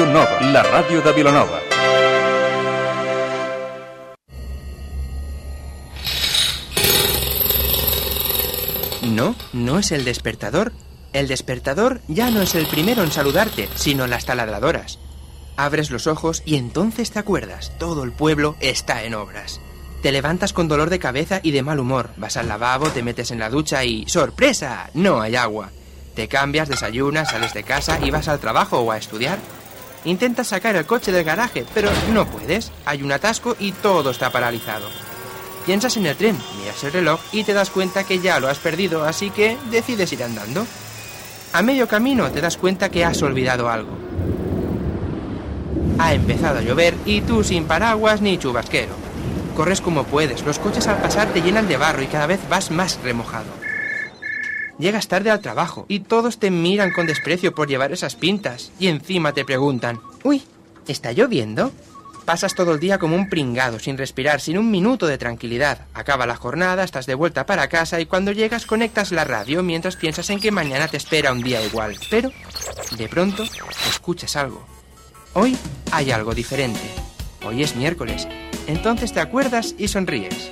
La ràdio de Vilanova. No, no es el despertador. El despertador ya no es el primero en saludarte, sino las taladradoras. Abres los ojos y entonces te acuerdas, todo el pueblo está en obras. Te levantas con dolor de cabeza y de mal humor, vas al lavabo, te metes en la ducha y ¡sorpresa! No hay agua. Te cambias, desayunas, sales de casa y vas al trabajo o a estudiar. Intentas sacar el coche del garaje, pero no puedes. Hay un atasco y todo está paralizado. Piensas en el tren, miras el reloj y te das cuenta que ya lo has perdido, así que decides ir andando. A medio camino te das cuenta que has olvidado algo. Ha empezado a llover y tú sin paraguas ni chubasquero. Corres como puedes, los coches al pasar te llenan de barro y cada vez vas más remojado. Llegas tarde al trabajo y todos te miran con desprecio por llevar esas pintas y encima te preguntan, uy, ¿está lloviendo? Pasas todo el día como un pringado, sin respirar, sin un minuto de tranquilidad. Acaba la jornada, estás de vuelta para casa y cuando llegas conectas la radio mientras piensas en que mañana te espera un día igual. Pero, de pronto, escuchas algo. Hoy hay algo diferente. Hoy es miércoles. Entonces te acuerdas y sonríes.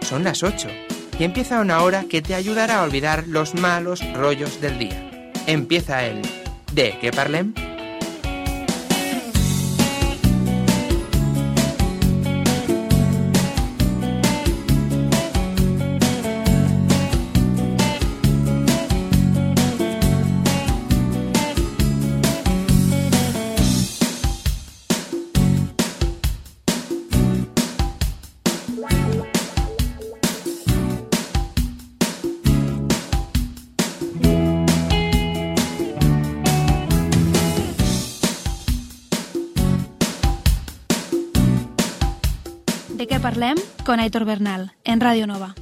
Son las 8 y empieza una hora que te ayudará a olvidar los malos rollos del día. Empieza el ¿De qué parlem? Con Aitor Bernal, en Radio Nova.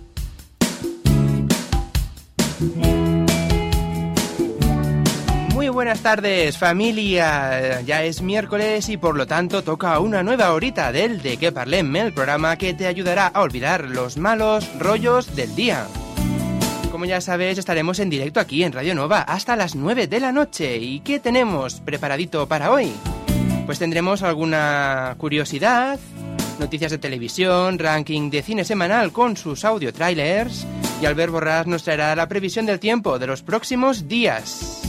Muy buenas tardes familia, ya es miércoles y por lo tanto toca una nueva horita del De qué parlem, el programa que te ayudará a olvidar los malos rollos del día. Como ya sabéis, estaremos en directo aquí en Radio Nova hasta las 9 de la noche. ¿Y qué tenemos preparadito para hoy? Pues tendremos alguna curiosidad, noticias de televisión, ranking de cine semanal con sus audio trailers y Albert Borrás nos traerá la previsión del tiempo de los próximos días.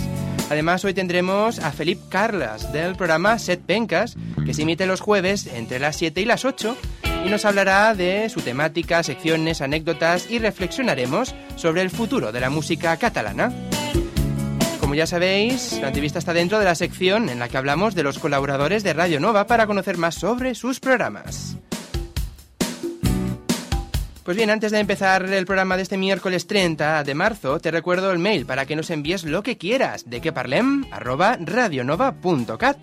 Además, hoy tendremos a Felipe Carlas del programa Set Pencas, que se emite los jueves entre las 7 y las 8 y nos hablará de su temática, secciones, anécdotas y reflexionaremos sobre el futuro de la música catalana. Como ya sabéis, la entrevista está dentro de la sección en la que hablamos de los colaboradores de Radio Nova para conocer más sobre sus programas. Pues bien, antes de empezar el programa de este miércoles 30 de marzo, te recuerdo el mail para que nos envíes lo que quieras de que parlem arroba radionova.cat.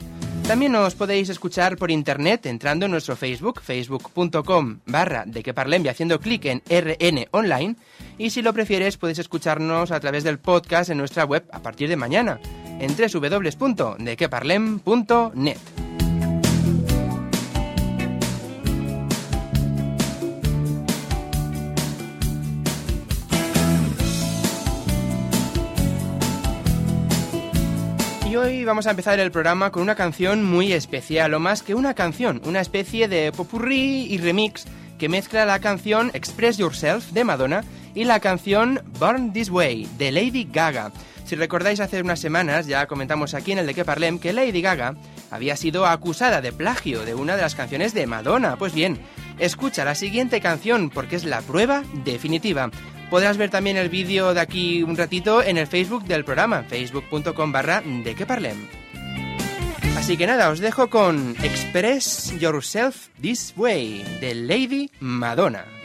También nos podéis escuchar por internet entrando en nuestro Facebook, facebook.com barra de que haciendo clic en RN Online. Y si lo prefieres, puedes escucharnos a través del podcast en nuestra web a partir de mañana, en www.dequeparlem.net. hoy vamos a empezar el programa con una canción muy especial, o más que una canción, una especie de popurrí y remix que mezcla la canción Express Yourself de Madonna y la canción Born This Way de Lady Gaga. Si recordáis hace unas semanas ya comentamos aquí en el de que parlem que Lady Gaga había sido acusada de plagio de una de las canciones de Madonna. Pues bien, escucha la siguiente canción porque es la prueba definitiva. Podrás ver también el vídeo de aquí un ratito en el Facebook del programa, facebook.com barra de que parlem. Así que nada, os dejo con Express Yourself This Way de Lady Madonna.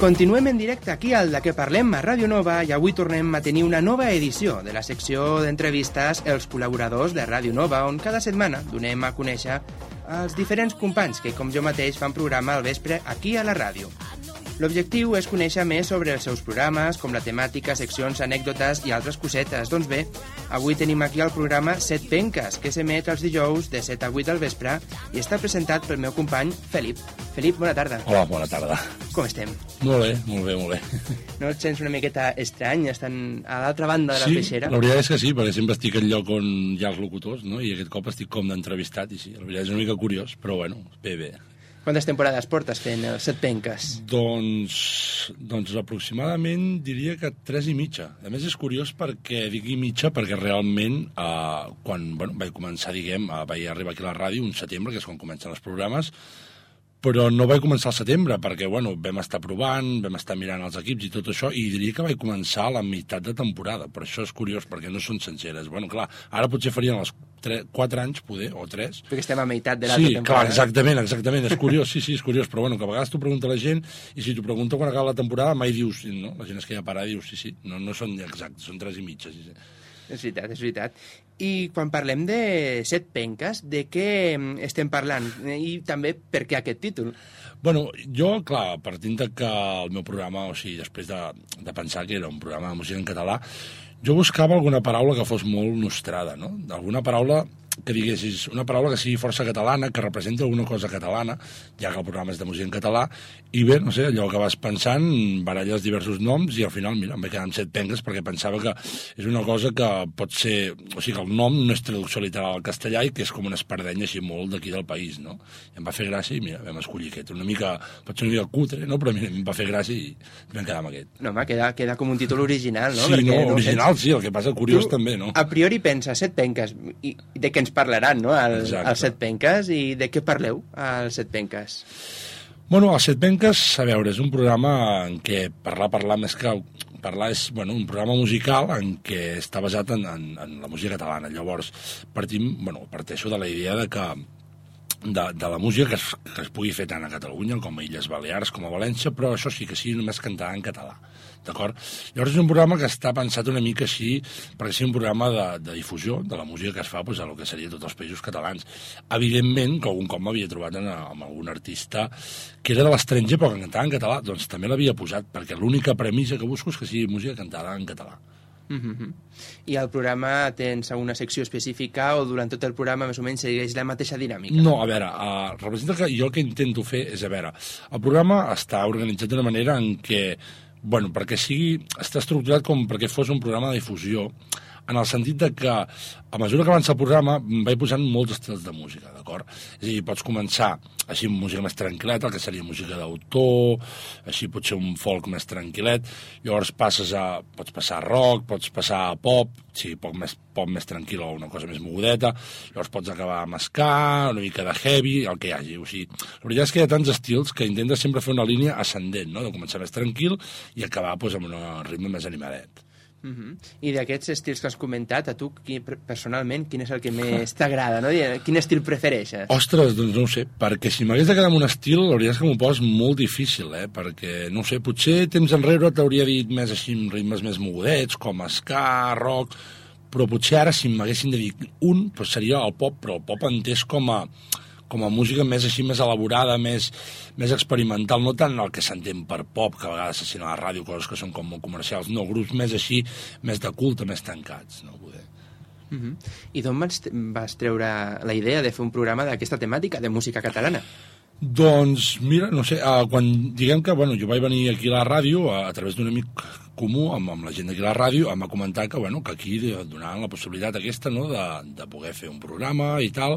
Continuem en directe aquí al De què parlem a Ràdio Nova i avui tornem a tenir una nova edició de la secció d'entrevistes Els col·laboradors de Ràdio Nova on cada setmana donem a conèixer els diferents companys que, com jo mateix, fan programa al vespre aquí a la ràdio. L'objectiu és conèixer més sobre els seus programes, com la temàtica, seccions, anècdotes i altres cosetes. Doncs bé, avui tenim aquí el programa Set Penques, que s'emet els dijous de 7 a 8 del vespre i està presentat pel meu company Felip. Felip, bona tarda. Hola, bona tarda. Com estem? Molt bé, molt bé, molt bé. No et sents una miqueta estrany estant a l'altra banda de la sí, peixera? la veritat és que sí, perquè sempre estic al lloc on hi ha els locutors, no? i aquest cop estic com d'entrevistat, i sí, la veritat és una mica curiós, però bueno, bé, bé. Quantes temporades portes fent els set penques? Doncs, doncs aproximadament diria que tres i mitja. A més és curiós perquè dic i mitja perquè realment eh, quan bueno, vaig començar, diguem, eh, vaig arribar aquí a la ràdio un setembre, que és quan comencen els programes, però no vaig començar al setembre perquè bueno, vam estar provant, vam estar mirant els equips i tot això, i diria que vaig començar a la meitat de temporada, però això és curiós perquè no són senceres. Bueno, clar, ara potser farien els 3, 4 anys, poder, o 3. Perquè estem a meitat de l'altra Sí, clar, temporada. exactament, exactament, és curiós, sí, sí, és curiós, però bueno, que a vegades t'ho pregunta la gent, i si t'ho pregunta quan acaba la temporada, mai dius, no? La gent es queda parada i dius, sí, sí, no, no són exactes, són 3 i mitja, sí, sí. És veritat, és veritat. I quan parlem de set penques, de què mm, estem parlant? I també per què aquest títol? Bueno, jo, clar, partint de que el meu programa, o sigui, després de, de pensar que era un programa de música en català, jo buscava alguna paraula que fos molt nostrada, no? Alguna paraula que diguessis, una paraula que sigui força catalana, que representi alguna cosa catalana, ja que el programa és de música en català, i bé, no sé, allò que vas pensant, baralles diversos noms, i al final, mira, em vaig quedar amb set pengues perquè pensava que és una cosa que pot ser... O sigui, que el nom no és traducció literal al castellà i que és com una espardenya així molt d'aquí del país, no? I em va fer gràcia i, mira, vam escollir aquest. Una mica, pot ser una mica cutre, no? Però mira, em va fer gràcia i vam quedar amb aquest. No, home, queda, queda com un títol original, no? sí, Perquè no, original, pens- sí, el que passa curiós Tu, també, no? A priori pensa set penques, i de què ens parlaran, no? El, Exacte. els set penques, i de què parleu, als set penques? Bueno, els Set Penques, a veure, és un programa en què parlar, parlar més que parlar és bueno, un programa musical en què està basat en, en, en la música catalana. Llavors, partim, bueno, parteixo de la idea de que de, de la música que es, que es pugui fer tant a Catalunya com a Illes Balears com a València, però això sí que sigui només cantar en català. D'acord? Llavors és un programa que està pensat una mica així perquè sigui un programa de, de difusió de la música que es fa pues, a lo que seria tots els països catalans. Evidentment que algun cop m'havia trobat en, amb algun artista que era de l'estranger però que cantava en català, doncs també l'havia posat perquè l'única premissa que busco és que sigui música cantada en català. Mhm. I al programa tens alguna secció específica o durant tot el programa més o menys segueix la mateixa dinàmica? No, a veure, uh, representa que jo el que intento fer és, a veure, el programa està organitzat d'una manera en què, bueno, perquè sigui, està estructurat com perquè fos un programa de difusió, en el sentit de que a mesura que avança el programa vaig posant molts estils de música, d'acord? És a dir, pots començar així amb música més tranquil·leta, que seria música d'autor, així potser un folk més tranquil·let, llavors passes a, pots passar a rock, pots passar a pop, sí, pop més, pop més tranquil o una cosa més mogudeta, llavors pots acabar amb ska, una mica de heavy, el que hi hagi. O sigui, la veritat és que hi ha tants estils que intentes sempre fer una línia ascendent, no? de començar més tranquil i acabar pues, amb un ritme més animadet. Mhm. I d'aquests estils que has comentat, a tu qui, per- personalment, quin és el que més t'agrada? No? Quin estil prefereixes? Ostres, doncs no ho sé, perquè si m'hagués de quedar amb un estil, la veritat és que m'ho poses molt difícil, eh? perquè, no sé, potser temps enrere t'hauria dit més així, amb ritmes més mogudets, com ska, rock, però potser ara, si m'haguessin de dir un, doncs seria el pop, però el pop entès com a, com a música més així, més elaborada, més, més experimental, no tant el que s'entén per pop, que a vegades sent a la ràdio coses que són com molt comercials, no, grups més així, més de culte, més tancats, no? Poder. Mhm. I d'on vas, vas treure la idea de fer un programa d'aquesta temàtica, de música catalana? Doncs, mira, no sé, uh, quan diguem que, bueno, jo vaig venir aquí a la ràdio a, a través d'un amic comú amb, amb la gent d'aquí la ràdio, em va comentar que, bueno, que aquí donaven la possibilitat aquesta, no?, de, de poder fer un programa i tal.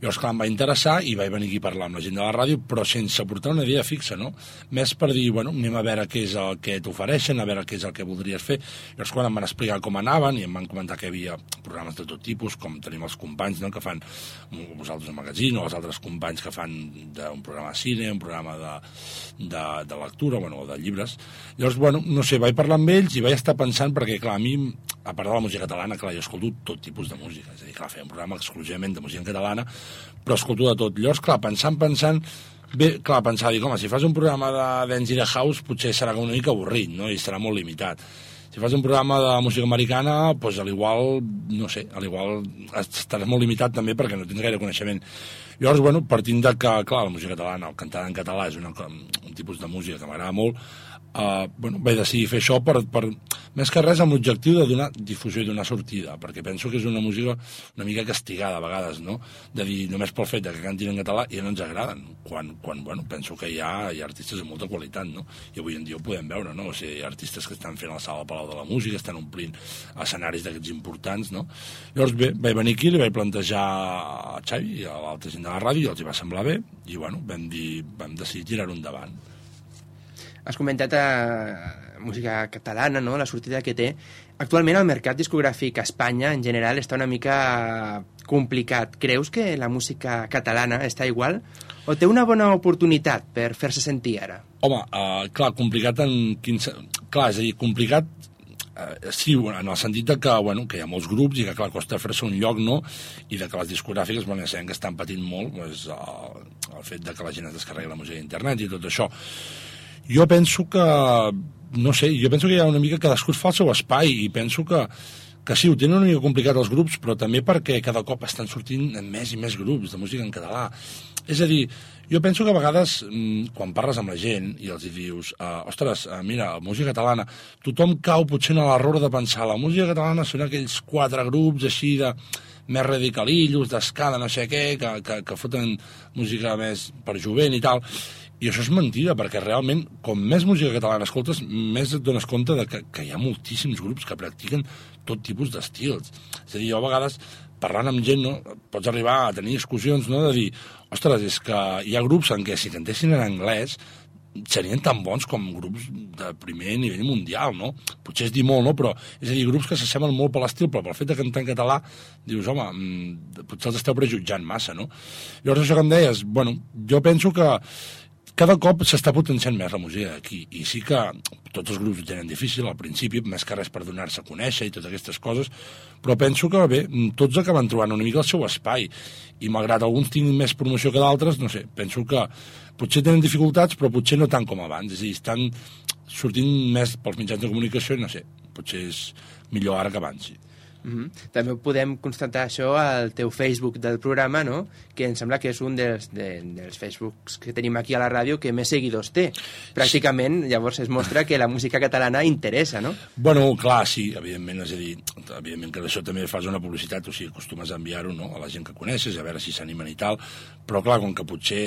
Llavors, clar, em va interessar i vaig venir aquí a parlar amb la gent de la ràdio, però sense portar una idea fixa, no? Més per dir, bueno, anem a veure què és el que t'ofereixen, a veure què és el que voldries fer. Llavors, quan em van explicar com anaven i em van comentar que hi havia programes de tot tipus, com tenim els companys, no?, que fan vosaltres un magazín, o els altres companys que fan d'un programa de cine, un programa de, de, de lectura, bueno, de llibres. Llavors, bueno, no sé, vaig parlar amb ells i vaig estar pensant, perquè, clar, a mi, a part de la música catalana, clar, jo escolto tot tipus de música, és a dir, clar, feia un programa exclusivament de música catalana, però escolto de tot. Llavors, clar, pensant, pensant, bé, clar, pensar, dic, home, si fas un programa de dance i de house, potser serà una mica avorrit, no?, i serà molt limitat. Si fas un programa de música americana, doncs a l'igual, no sé, a l'igual estaràs molt limitat també perquè no tens gaire coneixement. Llavors, bueno, partint de que, clar, la música catalana, el cantar en català és una, un tipus de música que m'agrada molt, uh, bueno, vaig decidir fer això per, per, més que res amb l'objectiu de donar difusió i donar sortida, perquè penso que és una música una mica castigada a vegades, no? De dir, només pel fet que cantin en català ja no ens agraden, quan, quan bueno, penso que hi ha, hi ha artistes de molta qualitat, no? I avui en dia ho podem veure, no? O sigui, hi ha artistes que estan fent la sala Palau de la Música, estan omplint escenaris d'aquests importants, no? Llavors, bé, vaig venir aquí, li vaig plantejar a Xavi i a l'altra gent de la ràdio, i els hi va semblar bé, i bueno, vam, dir, vam decidir tirar-ho endavant. Has comentat eh, música catalana, no? la sortida que té. Actualment el mercat discogràfic a Espanya en general està una mica complicat. Creus que la música catalana està igual? O té una bona oportunitat per fer-se sentir ara? Home, uh, clar, complicat en quin... Clar, és a dir, complicat eh, sí, en el sentit de que, bueno, que hi ha molts grups i que, clar, costa fer-se un lloc, no? I de que les discogràfiques, bueno, ja sabem que estan patint molt pues, el, el fet de que la gent es descarregui la música d'internet i tot això. Jo penso que, no sé, jo penso que hi ha una mica cadascú fa el seu espai i penso que, que sí, ho tenen una mica complicat els grups, però també perquè cada cop estan sortint més i més grups de música en català. És a dir, jo penso que a vegades, mm, quan parles amb la gent i els dius, uh, ostres, uh, mira, música catalana, tothom cau potser en l'error de pensar la música catalana són aquells quatre grups així de més radicalillos, d'escada, no sé què, que, que, que foten música més per jovent i tal. I això és mentida, perquè realment, com més música catalana escoltes, més et dones compte de que, que hi ha moltíssims grups que practiquen tot tipus d'estils. És a dir, jo a vegades, parlant amb gent, no, pots arribar a tenir discussions no, de dir, ostres, és que hi ha grups en què si cantessin en anglès serien tan bons com grups de primer nivell mundial, no? Potser és dir molt, no? Però, és a dir, grups que s'assemblen molt per l'estil, però pel fet de cantar en català, dius, home, mm, potser els esteu prejutjant massa, no? Llavors, això que em deies, bueno, jo penso que, cada cop s'està potenciant més la música aquí, i sí que tots els grups ho tenen difícil al principi, més que res per donar-se a conèixer i totes aquestes coses, però penso que, bé, tots acaben trobant una mica el seu espai, i malgrat alguns tinguin més promoció que d'altres, no sé, penso que potser tenen dificultats, però potser no tant com abans, és a dir, estan sortint més pels mitjans de comunicació i no sé, potser és millor ara que abans, sí. Mhm. També podem constatar això al teu Facebook del programa, no? que em sembla que és un dels, de, dels Facebooks que tenim aquí a la ràdio que més seguidors té. Pràcticament, llavors es mostra que la música catalana interessa, no? Bueno, clar, sí, evidentment, és a dir, evidentment que d'això també fas una publicitat, o sigui, acostumes a enviar-ho no? a la gent que coneixes, a veure si s'animen i tal, però clar, com que potser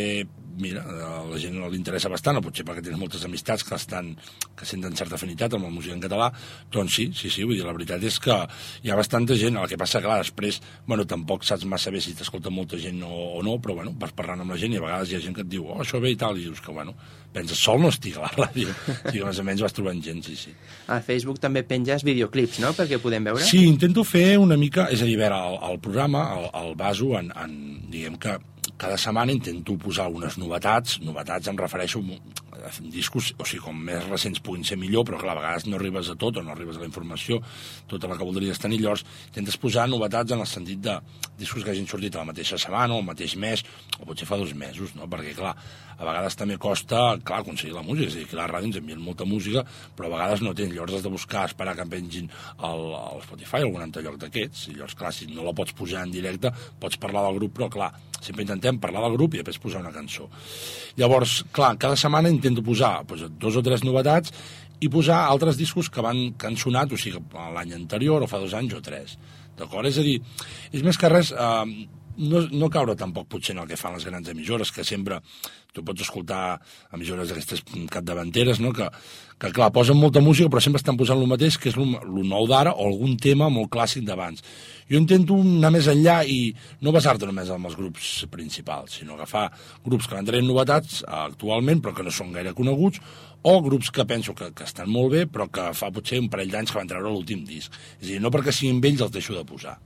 mira, a la gent li interessa bastant, o potser perquè tens moltes amistats que estan que senten certa afinitat amb la música en català, doncs sí, sí, sí, vull dir, la veritat és que hi ha bastanta gent, el que passa, clar, després, bueno, tampoc saps massa bé si t'escolta molta gent o, o no, però bueno, vas parlant amb la gent i a vegades hi ha gent que et diu, oh, això ve i tal, i dius que, bueno, penses, sol no estic a la ràdio, o sigui, més o menys vas trobant gent, sí, sí. Al Facebook també penges videoclips, no?, perquè podem veure. Sí, intento fer una mica, és a dir, a veure, el, el programa, el, el baso en, en, diguem que cada setmana intento posar algunes novetats, novetats em refereixo a discos, o sigui, com més recents puguin ser millor, però clar, a vegades no arribes a tot o no arribes a la informació, tota la que voldries tenir, llavors intentes posar novetats en el sentit de discos que hagin sortit a la mateixa setmana o el mateix mes, o potser fa dos mesos, no? perquè clar, a vegades també costa, clar, aconseguir la música, és a dir, que la ràdio ens envien molta música, però a vegades no tens, llavors has de buscar, esperar que em pengin el, el Spotify o algun altre lloc d'aquests, i llavors, clar, si no la pots posar en directe, pots parlar del grup, però clar, sempre intentem parlar del grup i després posar una cançó. Llavors, clar, cada setmana intento posar doncs, dos o tres novetats i posar altres discos que van que han sonat, o sigui, l'any anterior o fa dos anys o tres. D'acord? És a dir, és més que res... Eh, no, no caure tampoc potser en el que fan les grans emissores, que sempre tu pots escoltar emissores d'aquestes capdavanteres, no? que, que clar, posen molta música però sempre estan posant el mateix, que és el nou d'ara o algun tema molt clàssic d'abans. Jo intento anar més enllà i no basar-te només en els grups principals, sinó agafar grups que van tenint novetats actualment però que no són gaire coneguts o grups que penso que, que estan molt bé però que fa potser un parell d'anys que van treure l'últim disc. És a dir, no perquè siguin vells els deixo de posar.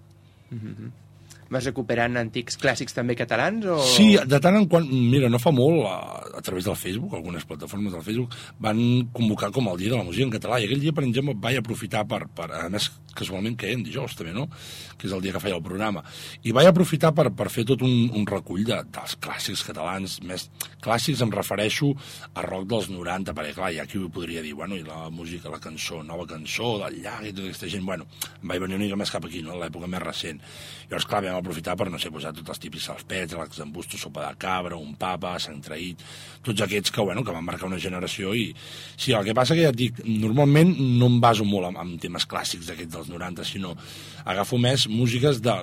Vas recuperant antics clàssics també catalans? O... Sí, de tant en quant, mira, no fa molt, a, a través del Facebook, algunes plataformes del Facebook, van convocar com el Dia de la Música en català, i aquell dia, per exemple, vaig aprofitar per, per a més, casualment caient dijous també, no?, que és el dia que feia el programa, i vaig aprofitar per, per fer tot un, un recull de, dels clàssics catalans, més clàssics em refereixo a rock dels 90, perquè clar, ha qui ho podria dir, bueno, i la música, la cançó, nova cançó, del llac i tota aquesta gent, bueno, em vaig venir una mica més cap aquí, no?, l'època més recent. Llavors, clar, vam aprofitar per, no sé, posar tots els típics els pets, l'exembusto, sopa de cabra, un papa, sant traït, tots aquests que, bueno, que van marcar una generació i... Sí, el que passa que ja et dic, normalment no em baso molt en temes clàssics d'aquests dels 90, sinó agafo més músiques de...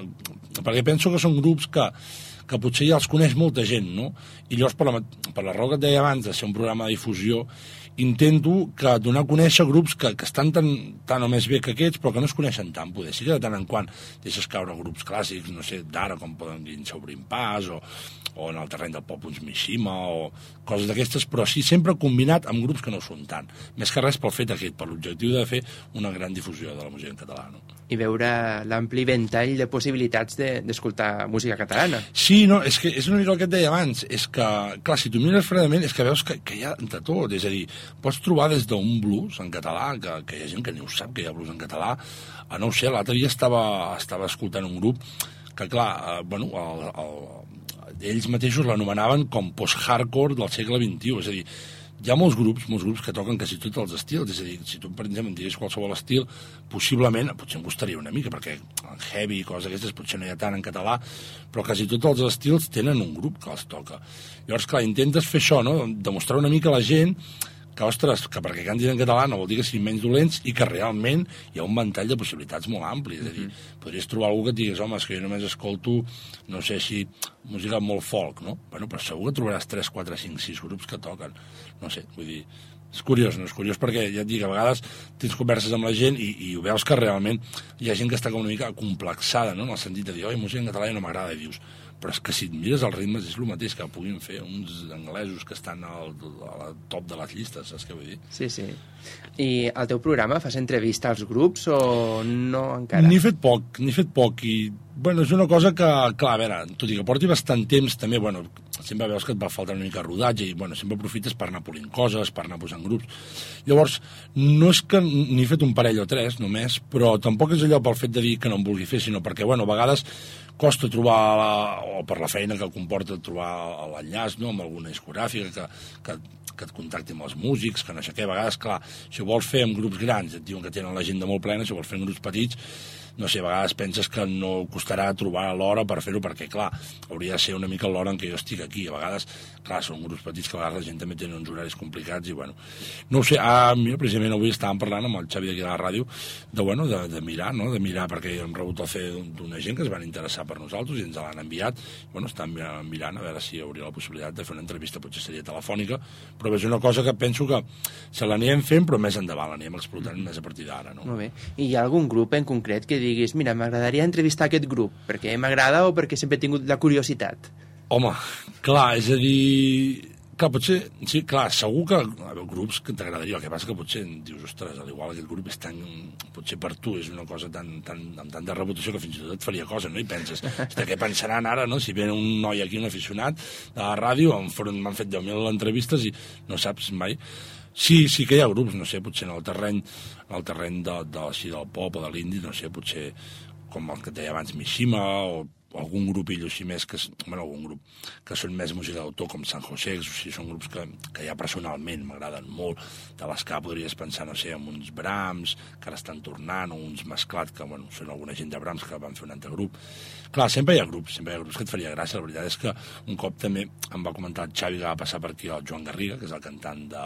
perquè penso que són grups que, que potser ja els coneix molta gent, no? I llavors, per la, per la raó que et deia abans de ser un programa de difusió, intento que donar a conèixer grups que, que estan tan, tan o més bé que aquests, però que no es coneixen tant. Poder sí que de tant en quant deixes caure grups clàssics, no sé, d'ara, com poden dir Sobrin Pas, o, o en el terreny del pop uns Mishima, o coses d'aquestes, però sí sempre combinat amb grups que no són tant. Més que res pel fet aquest, per l'objectiu de fer una gran difusió de la música en català. No? I veure l'ampli ventall de possibilitats de- d'escoltar música catalana. Sí, no, és que és una mica el que et deia abans, és que, clar, si tu mires fredament, és que veus que, que hi ha de tot, és a dir, pots trobar des d'un blues en català, que, que hi ha gent que ni ho sap que hi ha blues en català, a no ho sé, l'altre dia estava, estava escoltant un grup que, clar, eh, bueno, el, el, ells mateixos l'anomenaven com post-hardcore del segle XXI, és a dir, hi ha molts grups, molts grups que toquen quasi tots els estils, és a dir, si tu, per exemple, em digués qualsevol estil, possiblement, potser em costaria una mica, perquè en heavy i coses d'aquestes potser no hi ha tant en català, però quasi tots els estils tenen un grup que els toca. Llavors, clar, intentes fer això, no?, demostrar una mica a la gent que, ostres, que perquè cantin en català no vol dir que siguin menys dolents i que realment hi ha un ventall de possibilitats molt ampli. És a dir, podries trobar algú que et digués, home, és que jo només escolto, no sé si, música molt folk, no? Bueno, però segur que trobaràs 3, 4, 5, 6 grups que toquen. No sé, vull dir, és curiós, no? És curiós perquè, ja et dic, a vegades tens converses amb la gent i, i ho veus que realment hi ha gent que està com una mica complexada, no?, en el sentit de dir, oi, música en català ja no m'agrada, i dius, però és que si et mires els ritmes és el mateix que puguin fer uns anglesos que estan al, al top de les llistes, saps què vull dir? Sí, sí. I al teu programa fas entrevista als grups o no encara? N'he fet poc, n'he fet poc i Bueno, és una cosa que, clar, a veure, tot i que porti bastant temps, també, bueno, sempre veus que et va faltar una mica de rodatge i, bueno, sempre aprofites per anar polint coses, per anar posant grups. Llavors, no és que n'he fet un parell o tres, només, però tampoc és allò pel fet de dir que no em vulgui fer, sinó perquè, bueno, a vegades costa trobar, la, o per la feina que comporta trobar l'enllaç, no?, amb alguna discogràfica que, que, que et contacti amb els músics, que no sé què. A vegades, clar, si ho vols fer amb grups grans, et diuen que tenen l'agenda molt plena, si ho vols fer amb grups petits, no sé, a vegades penses que no costarà trobar l'hora per fer-ho, perquè, clar, hauria de ser una mica l'hora en què jo estic aquí. A vegades, clar, són grups petits que a vegades la gent també tenen uns horaris complicats i, bueno, no ho sé, ah, mira, precisament avui estàvem parlant amb el Xavi d'aquí de la ràdio de, bueno, de, de mirar, no?, de mirar, perquè hem rebut el fer d'una gent que es van interessar per nosaltres i ens l'han enviat. Bueno, estan mirant, a veure si hi hauria la possibilitat de fer una entrevista, potser seria telefònica, però és una cosa que penso que se l'anirem fent, però més endavant, l'anirem explotant més a partir d'ara, no? Molt bé. I hi ha algun grup en concret que diguis, mira, m'agradaria entrevistar aquest grup, perquè m'agrada o perquè sempre he tingut la curiositat? Home, clar, és a dir... Clar, potser, sí, clar, segur que veure, grups que t'agradaria, el que passa que potser dius, ostres, al igual aquest grup és tan, potser per tu és una cosa tan, tan, amb tanta reputació que fins i tot et faria cosa, no? I penses, de què pensaran ara, no? Si ve un noi aquí, un aficionat de la ràdio, m'han fet 10.000 entrevistes i no saps mai. Sí, sí que hi ha grups, no sé, potser en el terreny, en el terreny de, de, així, del pop o de l'indi, no sé, potser com el que et deia abans, Mishima, o algun grupillo així més que, bueno, algun grup que són més música d'autor com San José, o sigui, són grups que, que ja personalment m'agraden molt. De les que podries pensar, no sé, en uns Brahms que ara estan tornant, o uns Mesclat que, bueno, són alguna gent de Brahms que van fer un altre grup. Clar, sempre hi ha grups, sempre hi ha grups que et faria gràcia, la veritat és que un cop també em va comentar el Xavi que va passar per aquí el Joan Garriga, que és el cantant de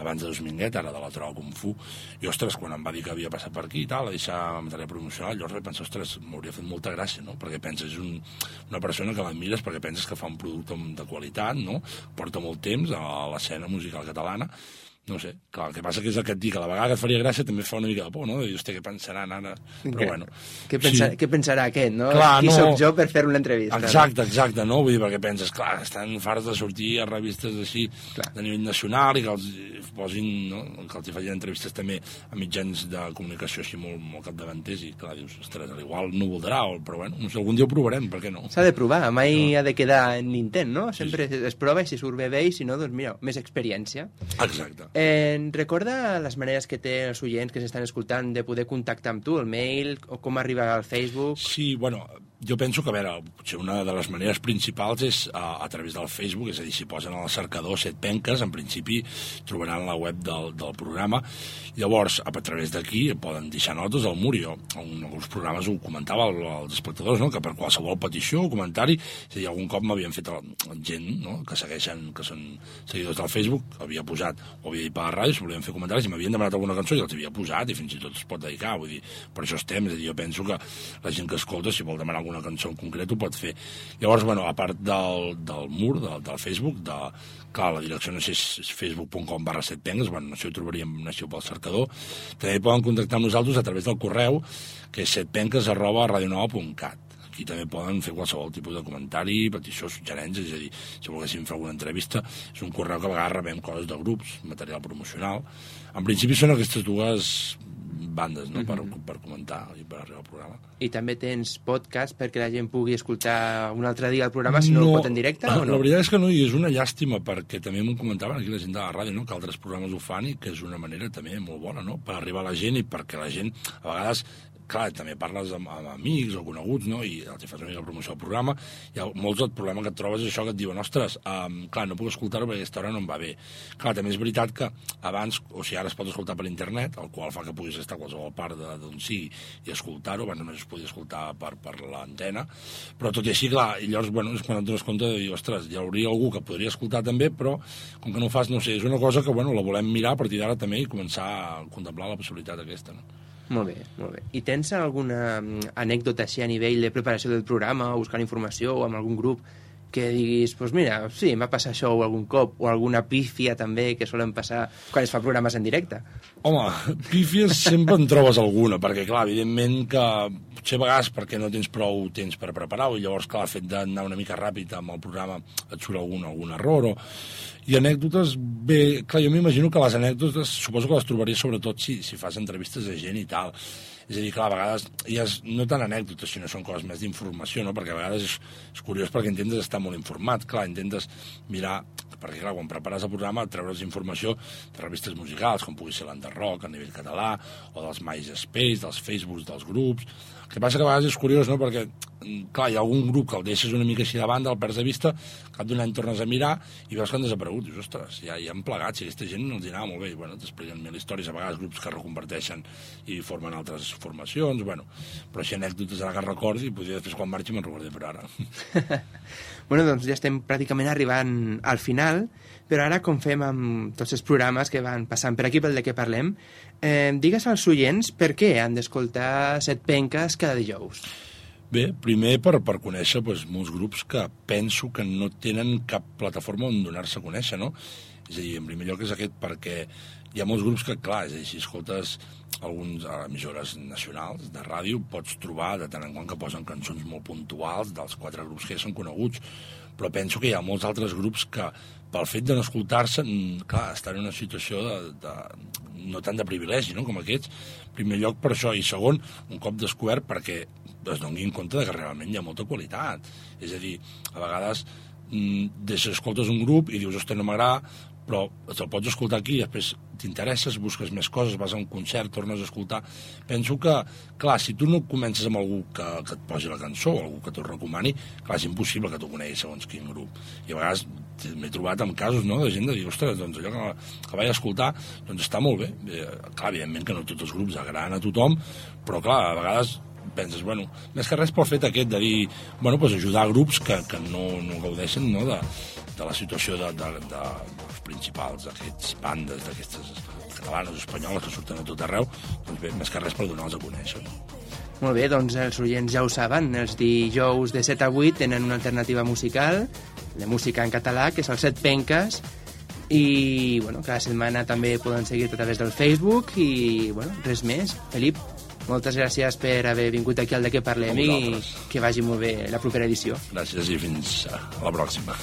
abans de Dominguet, ara de la Trova Kung Fu i ostres, quan em va dir que havia passat per aquí i tal, a deixar material promocional, llavors vaig pensar, ostres, m'hauria fet molta gràcia, no? Perquè penses, un, una persona que l'admires perquè penses que fa un producte de qualitat, no? Porta molt temps a l'escena musical catalana, no sé, clar, el que passa que és el que et dic, a la vegada que et faria gràcia també fa una mica de por, no? De dir, hòstia, què pensaran ara? Però bueno. Què, pensa, què pensarà aquest, no? Clar, Qui no. sóc jo per fer una entrevista? Exacte, exacte, no? Vull dir, perquè penses, clar, estan farts de sortir a revistes així Clar. de nivell nacional i que els posin, no? que els facin entrevistes també a mitjans de comunicació així molt, molt capdavanters i clar, dius, ostres, al igual no voldrà, o, però bueno, no sé, algun dia ho provarem, per què no? S'ha de provar, mai ha de quedar en intent, no? Sempre es prova i si surt bé bé i si no, doncs mira, més experiència. Exacte. Eh, recorda les maneres que té els oients que s'estan escoltant de poder contactar amb tu, el mail, o com arribar al Facebook... Sí, bueno, jo penso que, a veure, potser una de les maneres principals és a, a través del Facebook, és a dir, si posen al cercador set penques, en principi trobaran la web del, del programa. Llavors, a, a través d'aquí poden deixar notes al mur. Jo, en alguns programes ho comentava al- als espectadors, no? que per qualsevol petició o comentari, és a dir, algun cop m'havien fet el, gent no? que segueixen, que són seguidors del Facebook, havia posat, o havia dit per la ràdio, si volien fer comentaris, i m'havien demanat alguna cançó i els havia posat, i fins i tot es pot dedicar, vull dir, per això estem, és a dir, jo penso que la gent que escolta, si vol demanar cançó en concret, ho pot fer. Llavors, bueno, a part del, del mur, del, del Facebook, de, clar, la direcció no sé si és facebook.com barra setpengues, bueno, no sé, ho trobaríem nació pel cercador. També poden contactar amb nosaltres a través del correu, que és setpenques arroba radionova.cat. Aquí també poden fer qualsevol tipus de comentari, petició, suggerències, és a dir, si volguéssim fer alguna entrevista, és un correu que a vegades rebem coses de grups, material promocional. En principi són aquestes dues bandes, no?, per, per comentar i per arribar al programa. I també tens podcast perquè la gent pugui escoltar un altre dia el programa, si no, el pot en directe o no? La veritat és que no, i és una llàstima, perquè també m'ho comentaven aquí la gent de la ràdio, no? que altres programes ho fan i que és una manera també molt bona, no?, per arribar a la gent i perquè la gent, a vegades, clar, també parles amb, amb amics o coneguts, no?, i els fas una mica promoció al programa, i molts el problema que et trobes és això que et diuen, ostres, um, clar, no puc escoltar-ho perquè aquesta hora no em va bé. Clar, també és veritat que abans, o sigui, ara es pot escoltar per internet, el qual fa que puguis estar a qualsevol part d'on sigui i escoltar-ho, abans només es podia escoltar per, per l'antena, però tot i així, clar, i llavors, bueno, és quan et dones compte de dir, ostres, hi hauria algú que podria escoltar també, però com que no ho fas, no sé, és una cosa que, bueno, la volem mirar a partir d'ara també i començar a contemplar la possibilitat aquesta, no? Molt bé, molt bé. I tens alguna mm, anècdota així a nivell de preparació del programa, o buscant informació, o amb algun grup, que diguis, doncs pues mira, sí, m'ha passat això algun cop, o alguna pífia també que solen passar quan es fa programes en directe. Home, pífies sempre en trobes alguna, perquè, clar, evidentment que potser a vegades perquè no tens prou temps per preparar-ho, i llavors, clar, el fet d'anar una mica ràpid amb el programa et surt algun, algun error, o... I anècdotes, bé, clar, jo m'imagino que les anècdotes suposo que les trobaries sobretot si, si fas entrevistes a gent i tal. És a dir, que a vegades ja és, no tant anècdotes, sinó són coses més d'informació, no? perquè a vegades és, és curiós perquè intentes estar molt informat, clar, intentes mirar perquè clar, quan prepares el programa treure's informació de revistes musicals, com pugui ser l'Enderrock a nivell català, o dels MySpace, dels Facebooks, dels grups... El que passa que a vegades és curiós, no?, perquè, mm, clar, hi ha algun grup que el deixes una mica així de banda, el perds de vista, cap d'un any tornes a mirar i veus que han desaparegut. Dius, ostres, ja, ja han plegat, si aquesta gent no els anava molt bé. I, bueno, t'expliquen mil històries, a vegades grups que reconverteixen i formen altres formacions, bueno, però així anècdotes ara que recordi, i potser després quan marxi me'n recordaré per ara. Bueno, doncs ja estem pràcticament arribant al final, però ara, com fem amb tots els programes que van passant per aquí pel de què parlem, eh, digues als oients per què han d'escoltar Set Penques cada dijous. Bé, primer per, per conèixer doncs, molts grups que penso que no tenen cap plataforma on donar-se a conèixer, no? És a dir, en primer lloc és aquest perquè hi ha molts grups que, clar, és a dir, si escoltes alguns emissores nacionals de ràdio, pots trobar de tant en quant que posen cançons molt puntuals dels quatre grups que ja són coneguts, però penso que hi ha molts altres grups que pel fet de no escoltar-se, mm, clar, estan en una situació de, de, no tant de privilegi, no?, com aquests. En primer lloc per això, i segon, un cop descobert perquè es donin compte de que realment hi ha molta qualitat. És a dir, a vegades mm, deixes, escoltes un grup i dius, ostres, no m'agrada, però te'l pots escoltar aquí, després t'interesses, busques més coses, vas a un concert, tornes a escoltar... Penso que, clar, si tu no comences amb algú que, que et posi la cançó, algú que t'ho recomani, clar, és impossible que tu coneguis segons quin grup. I a vegades m'he trobat amb casos no, de gent de dir, ostres, doncs allò que, que vaig escoltar doncs està molt bé. Eh, clar, evidentment que no tots els grups agraden a tothom, però clar, a vegades penses, bueno, més que res pel fet aquest de dir, bueno, pues ajudar grups que, que no, no gaudeixen no, de, de la situació de, de, de, principals, d'aquests bandes, d'aquestes catalanes o espanyoles que surten a tot arreu, doncs bé, més que res per donar-los a conèixer. Molt bé, doncs els oients ja ho saben, els dijous de 7 a 8 tenen una alternativa musical, de música en català, que és el Set Penques, i bueno, cada setmana també poden seguir-te a través del Facebook i bueno, res més. Felip, moltes gràcies per haver vingut aquí al de què parlem i que vagi molt bé la propera edició. Gràcies i fins a la pròxima.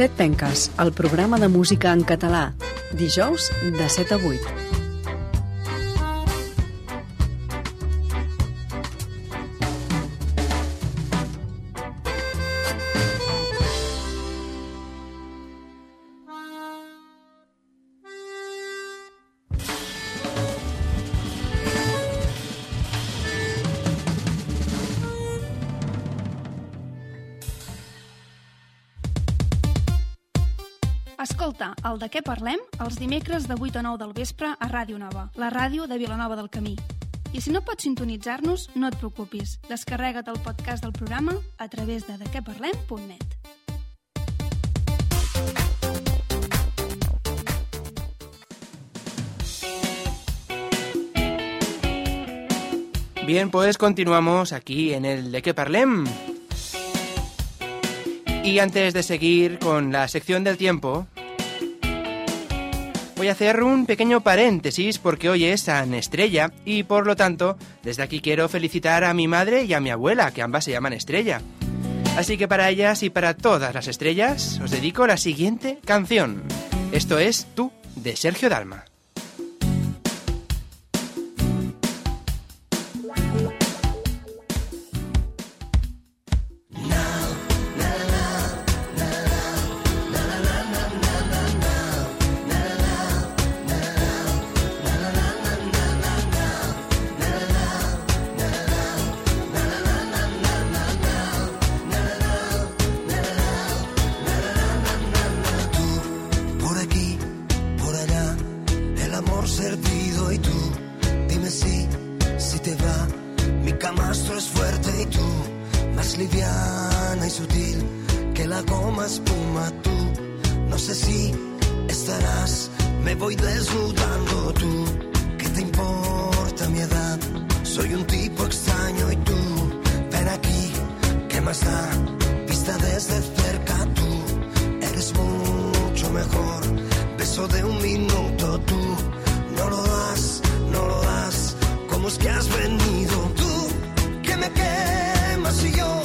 Set penques, el programa de música en català. Dijous de 7 a 8. El de què parlem els dimecres de 8 a 9 del vespre a Ràdio Nova, la ràdio de Vilanova del Camí. I si no pots sintonitzar-nos, no et preocupis. Descarrega't el podcast del programa a través de dequeparlem.net. Bien, pues continuamos aquí en el de qué parlem. Y antes de seguir con la sección del tiempo, voy a hacer un pequeño paréntesis porque hoy es San Estrella y por lo tanto, desde aquí quiero felicitar a mi madre y a mi abuela, que ambas se llaman Estrella. Así que para ellas y para todas las estrellas os dedico la siguiente canción. Esto es Tú, de Sergio Dalma. Das. ¿Cómo es que has venido tú? Que me quemas y yo,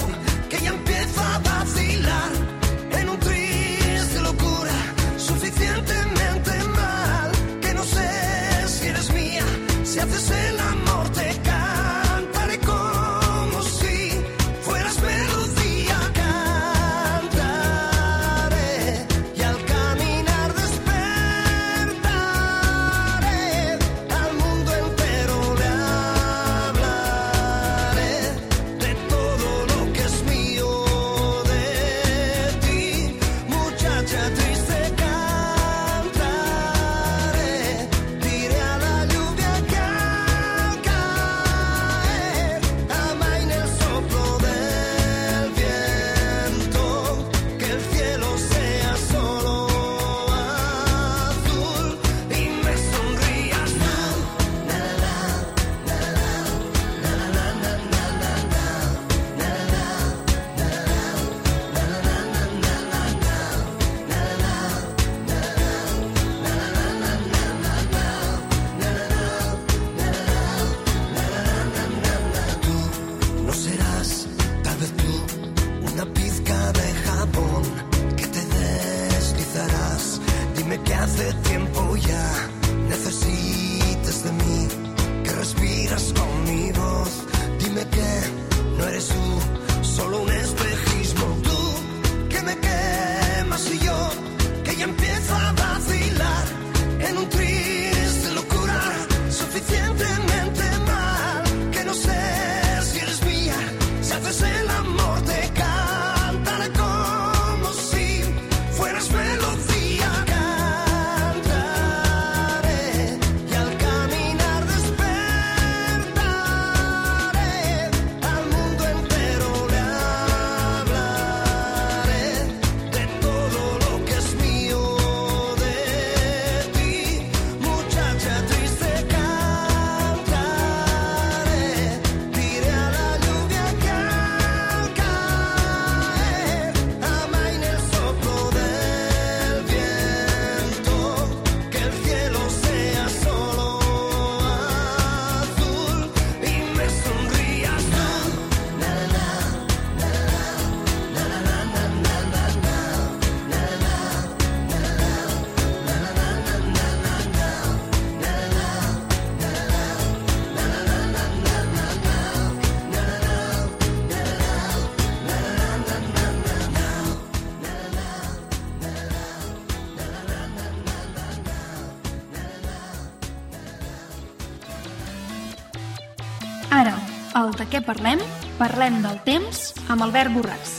parlem? Parlem del temps amb Albert Borràs.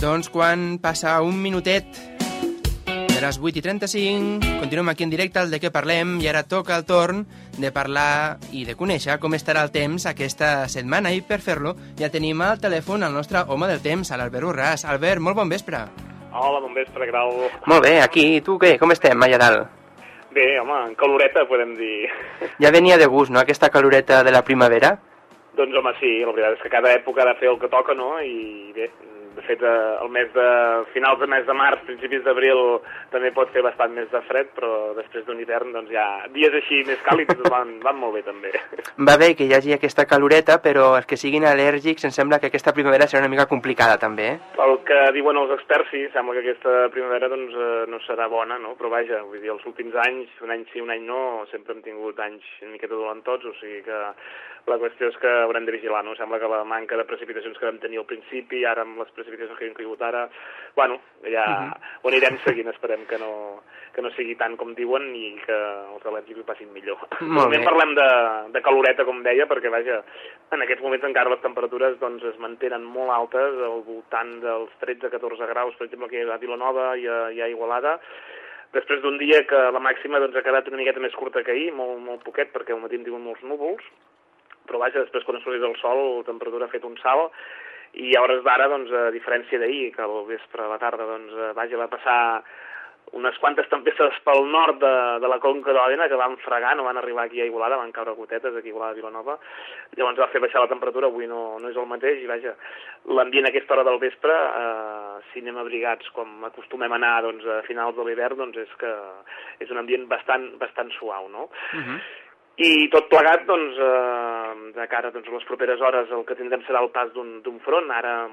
Doncs quan passa un minutet de les 8 i 35, continuem aquí en directe al de què parlem i ara toca el torn de parlar i de conèixer com estarà el temps aquesta setmana i per fer-lo ja tenim al telèfon el nostre home del temps, l'Albert Urràs. Albert, molt bon vespre. Hola, bon vespre, Grau. Molt bé, aquí, i tu què? Com estem allà dalt? Bé, home, en caloreta, podem dir. Ja venia de gust, no?, aquesta caloreta de la primavera? doncs, home, sí, la veritat és que cada època ha de fer el que toca, no? I bé, de fet, eh, el mes de... finals del mes de març, principis d'abril, també pot fer bastant més de fred, però després d'un hivern, doncs ja... Dies així més càlids van, van molt bé, també. Va bé que hi hagi aquesta caloreta, però els que siguin al·lèrgics em sembla que aquesta primavera serà una mica complicada, també, eh? El que diuen els experts, sí, sembla que aquesta primavera doncs, eh, no serà bona, no? Però vaja, vull dir, els últims anys, un any sí, un any no, sempre hem tingut anys una miqueta dolentots, o sigui que la qüestió és que haurem de vigilar, no? Sembla que la manca de precipitacions que vam tenir al principi, ara amb les precipitacions que hem caigut ara, bueno, ja uh -huh. ho anirem seguint, esperem que no, que no sigui tant com diuen i que els al·lèrgics ho passin millor. Molt bé. parlem de, de caloreta, com deia, perquè, vaja, en aquests moments encara les temperatures doncs, es mantenen molt altes, al voltant dels 13-14 graus, per exemple, aquí a Vilanova i a, i a Igualada, després d'un dia que la màxima doncs, ha quedat una miqueta més curta que ahir, molt, molt poquet, perquè al matí hem tingut molts núvols, però vaja, després quan ha sortit el sol la temperatura ha fet un salt i a hores d'ara, doncs, a diferència d'ahir, que al vespre a la tarda, doncs, eh, vaja, va passar unes quantes tempestes pel nord de, de la conca d'Òdena que van fregar, no van arribar aquí a Igualada, van caure gotetes aquí a Igualada Vilanova, llavors va fer baixar la temperatura, avui no, no és el mateix, i vaja, l'ambient a aquesta hora del vespre, eh, si anem abrigats com acostumem a anar doncs, a finals de l'hivern, doncs és que és un ambient bastant, bastant suau, no? I tot plegat, doncs, eh, de cara doncs, a les properes hores, el que tindrem serà el pas d'un front. Ara,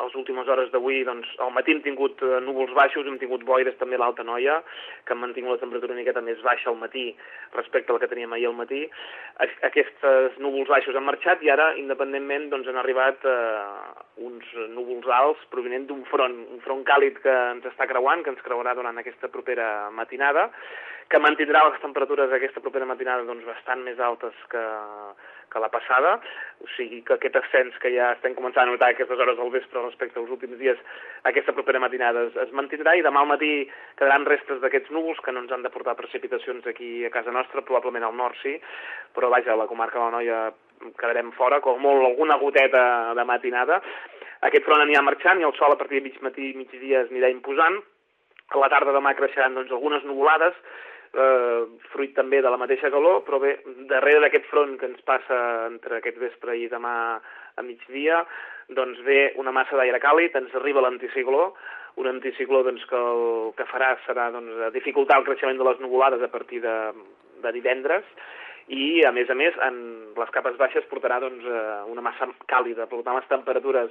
a les últimes hores d'avui, doncs, al matí hem tingut eh, núvols baixos, hem tingut boires també a l'Alta Noia, que han mantingut la temperatura una miqueta més baixa al matí respecte a la que teníem ahir al matí. Aquests núvols baixos han marxat i ara, independentment, doncs, han arribat eh, uns núvols alts provenent d'un front, un front càlid que ens està creuant, que ens creuarà durant aquesta propera matinada, que mantindrà les temperatures aquesta propera matinada doncs, bastant més altes que, que la passada, o sigui que aquest ascens que ja estem començant a notar a aquestes hores del vespre respecte als últims dies, aquesta propera matinada es, es mantindrà i demà al matí quedaran restes d'aquests núvols que no ens han de portar precipitacions aquí a casa nostra, probablement al nord sí, però vaja, a la comarca de la Noia quedarem fora, com molt alguna goteta de matinada. Aquest front anirà marxant i el sol a partir de mig matí i migdia es anirà imposant. A la tarda demà creixeran doncs, algunes nuvolades, eh, fruit també de la mateixa calor, però bé, darrere d'aquest front que ens passa entre aquest vespre i demà a migdia, doncs ve una massa d'aire càlid, ens arriba l'anticicló, un anticicló doncs, que el que farà serà doncs, dificultar el creixement de les nuvolades a partir de, de divendres, i a més a més en les capes baixes portarà doncs, eh, una massa càlida, per tant les temperatures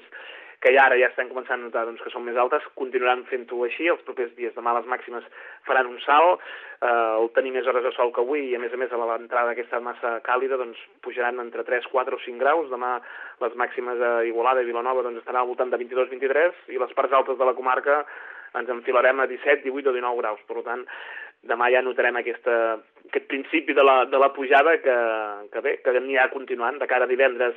que ja ara ja estem començant a notar doncs, que són més altes, continuaran fent-ho així, els propers dies. Demà les màximes faran un salt, eh, el tenir més hores de sol que avui i a més a més a l'entrada d'aquesta massa càlida doncs, pujaran entre 3, 4 o 5 graus, demà les màximes a Igualada i Vilanova doncs, estaran al voltant de 22-23 i les parts altes de la comarca ens enfilarem a 17, 18 o 19 graus, per tant demà ja notarem aquesta, aquest principi de la, de la pujada que, que bé, que anirà continuant de cara a divendres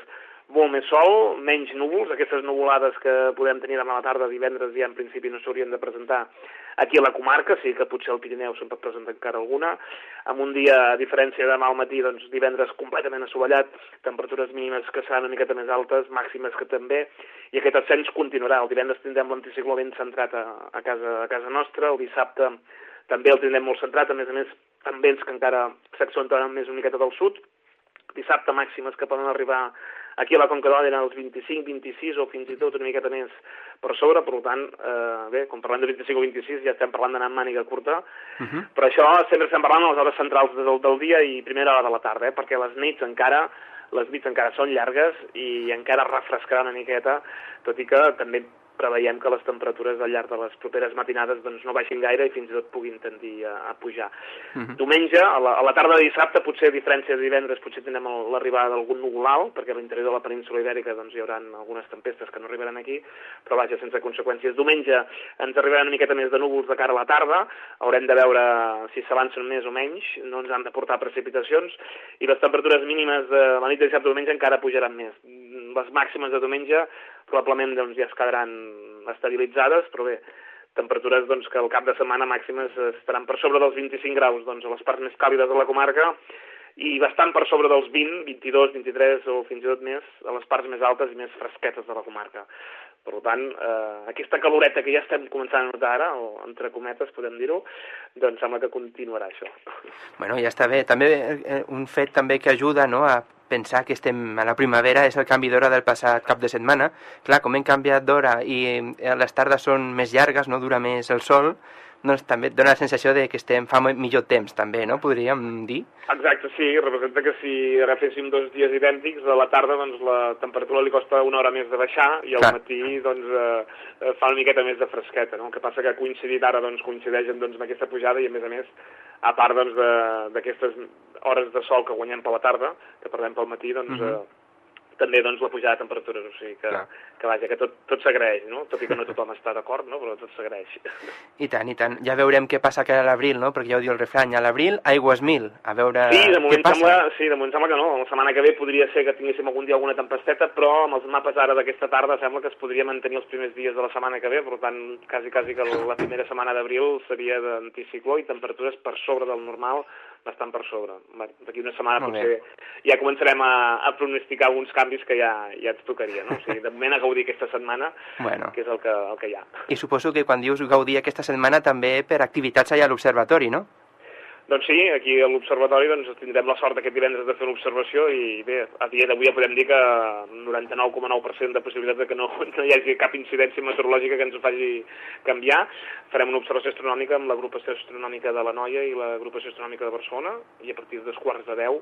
molt més sol, menys núvols, aquestes nuvolades que podem tenir demà a la tarda, divendres ja en principi no s'haurien de presentar aquí a la comarca, sí que potser al Pirineu se'n pot presentar encara alguna, amb un dia, a diferència de demà al matí, doncs divendres completament assolellat, temperatures mínimes que seran una miqueta més altes, màximes que també, i aquest ascens continuarà. El divendres tindrem l'anticicló ben centrat a, a, casa, a casa nostra, el dissabte també el tindrem molt centrat, a més a més amb vents que encara s'accentuaran més una miqueta del sud, dissabte màximes que poden arribar aquí a la Conca d'Òdena als 25, 26 o fins i tot una miqueta més per sobre, per tant, eh, bé, quan parlem de 25 o 26 ja estem parlant d'anar amb màniga curta, uh -huh. però això sempre estem parlant a les hores centrals del, del dia i primera hora de la tarda, eh, perquè les nits encara les nits encara són llargues i encara refrescarà una miqueta, tot i que també preveiem que les temperatures al llarg de les properes matinades doncs, no baixin gaire i fins i tot puguin tendir a, a pujar. Uh -huh. Diumenge, a la, a la tarda de dissabte, potser a diferència de divendres, potser tindrem l'arribada d'algun núvol alt, perquè a l'interior de la península ibèrica doncs, hi haurà algunes tempestes que no arribaran aquí, però vaja, sense conseqüències. Diumenge ens arribaran una miqueta més de núvols de cara a la tarda, haurem de veure si s'avancen més o menys, no ens han de portar precipitacions, i les temperatures mínimes de la nit de dissabte i diumenge encara pujaran més. Les màximes de diumenge probablement doncs, ja es quedaran estabilitzades, però bé, temperatures doncs, que al cap de setmana màximes estaran per sobre dels 25 graus doncs, a les parts més càlides de la comarca i bastant per sobre dels 20, 22, 23 o fins i tot més a les parts més altes i més fresquetes de la comarca. Per tant, eh, aquesta caloreta que ja estem començant a notar ara, o entre cometes podem dir-ho, doncs sembla que continuarà això. Bueno, ja està bé. També eh, un fet també que ajuda no, a pensar que estem a la primavera és el canvi d'hora del passat cap de setmana. Clar, com hem canviat d'hora i eh, les tardes són més llargues, no dura més el sol, doncs també et dona la sensació de que estem fa millor temps, també, no? Podríem dir. Exacte, sí, representa que si agaféssim dos dies idèntics, a la tarda doncs, la temperatura li costa una hora més de baixar i al Clar. matí doncs, eh, eh, fa una miqueta més de fresqueta. No? El que passa que ha coincidit ara doncs, coincideixen doncs, amb aquesta pujada i a més a més, a part doncs, de- d'aquestes hores de sol que guanyem per la tarda, que perdem pel matí, doncs, Mhm. eh, també doncs, la pujada de temperatures, o sigui que, Clar. que vaja, que tot, tot s'agraeix, no? tot i que no tothom està d'acord, no? però tot s'agraeix. I tant, i tant. Ja veurem què passa que a l'abril, no? Perquè ja ho diu el refrany, a l'abril aigües mil. A veure Sí, de què moment, passa. sembla, sí, de moment sembla que no. La setmana que ve podria ser que tinguéssim algun dia alguna tempesteta, però amb els mapes ara d'aquesta tarda sembla que es podria mantenir els primers dies de la setmana que ve, per tant, quasi, quasi que la primera setmana d'abril seria d'anticicló i temperatures per sobre del normal bastant per sobre. D'aquí una setmana Molt potser ja començarem a, a pronosticar alguns canvis que ja, ja ens tocaria, no? O sigui, de moment a gaudir aquesta setmana, Bueno. que és el que, el que hi ha. I suposo que quan dius gaudir aquesta setmana també per activitats allà a l'observatori, no? Doncs sí, aquí a l'Observatori doncs, tindrem la sort aquest divendres de fer l'observació i bé, a dia d'avui ja podem dir que 99,9% de possibilitats de que no, no hi hagi cap incidència meteorològica que ens faci canviar. Farem una observació astronòmica amb l'agrupació astronòmica de la Noia i l'agrupació astronòmica de Barcelona i a partir de dos quarts de deu